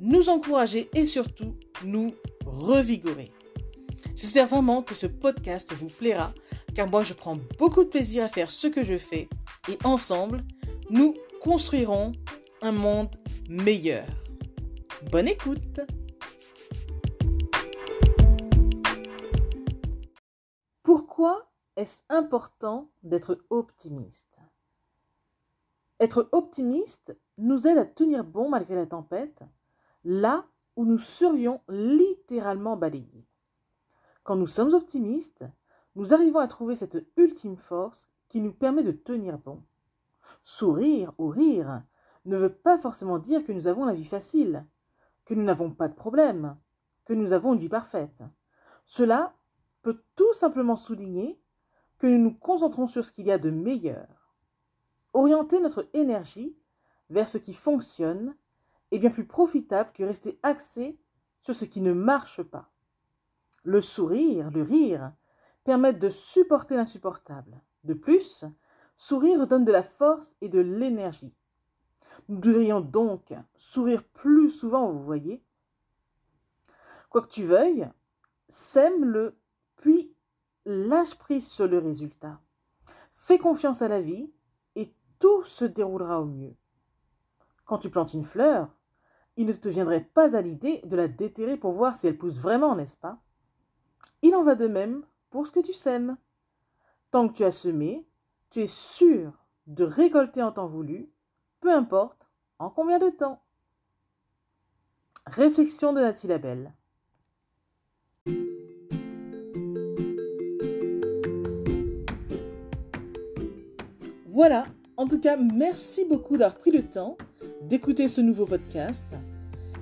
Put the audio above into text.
nous encourager et surtout nous revigorer. J'espère vraiment que ce podcast vous plaira car moi je prends beaucoup de plaisir à faire ce que je fais et ensemble, nous construirons un monde meilleur. Bonne écoute Pourquoi est-ce important d'être optimiste? Être optimiste nous aide à tenir bon malgré la tempête, là où nous serions littéralement balayés. Quand nous sommes optimistes, nous arrivons à trouver cette ultime force qui nous permet de tenir bon. Sourire ou rire ne veut pas forcément dire que nous avons la vie facile, que nous n'avons pas de problème, que nous avons une vie parfaite. Cela peut tout simplement souligner que nous nous concentrons sur ce qu'il y a de meilleur. Orienter notre énergie vers ce qui fonctionne bien plus profitable que rester axé sur ce qui ne marche pas. Le sourire, le rire, permettent de supporter l'insupportable. De plus, sourire donne de la force et de l'énergie. Nous devrions donc sourire plus souvent, vous voyez. Quoi que tu veuilles, sème-le, puis lâche prise sur le résultat. Fais confiance à la vie et tout se déroulera au mieux. Quand tu plantes une fleur, il ne te viendrait pas à l'idée de la déterrer pour voir si elle pousse vraiment, n'est-ce pas? Il en va de même pour ce que tu sèmes. Tant que tu as semé, tu es sûr de récolter en temps voulu peu importe en combien de temps. Réflexion de Nathalie Labelle. Voilà, en tout cas, merci beaucoup d'avoir pris le temps d'écouter ce nouveau podcast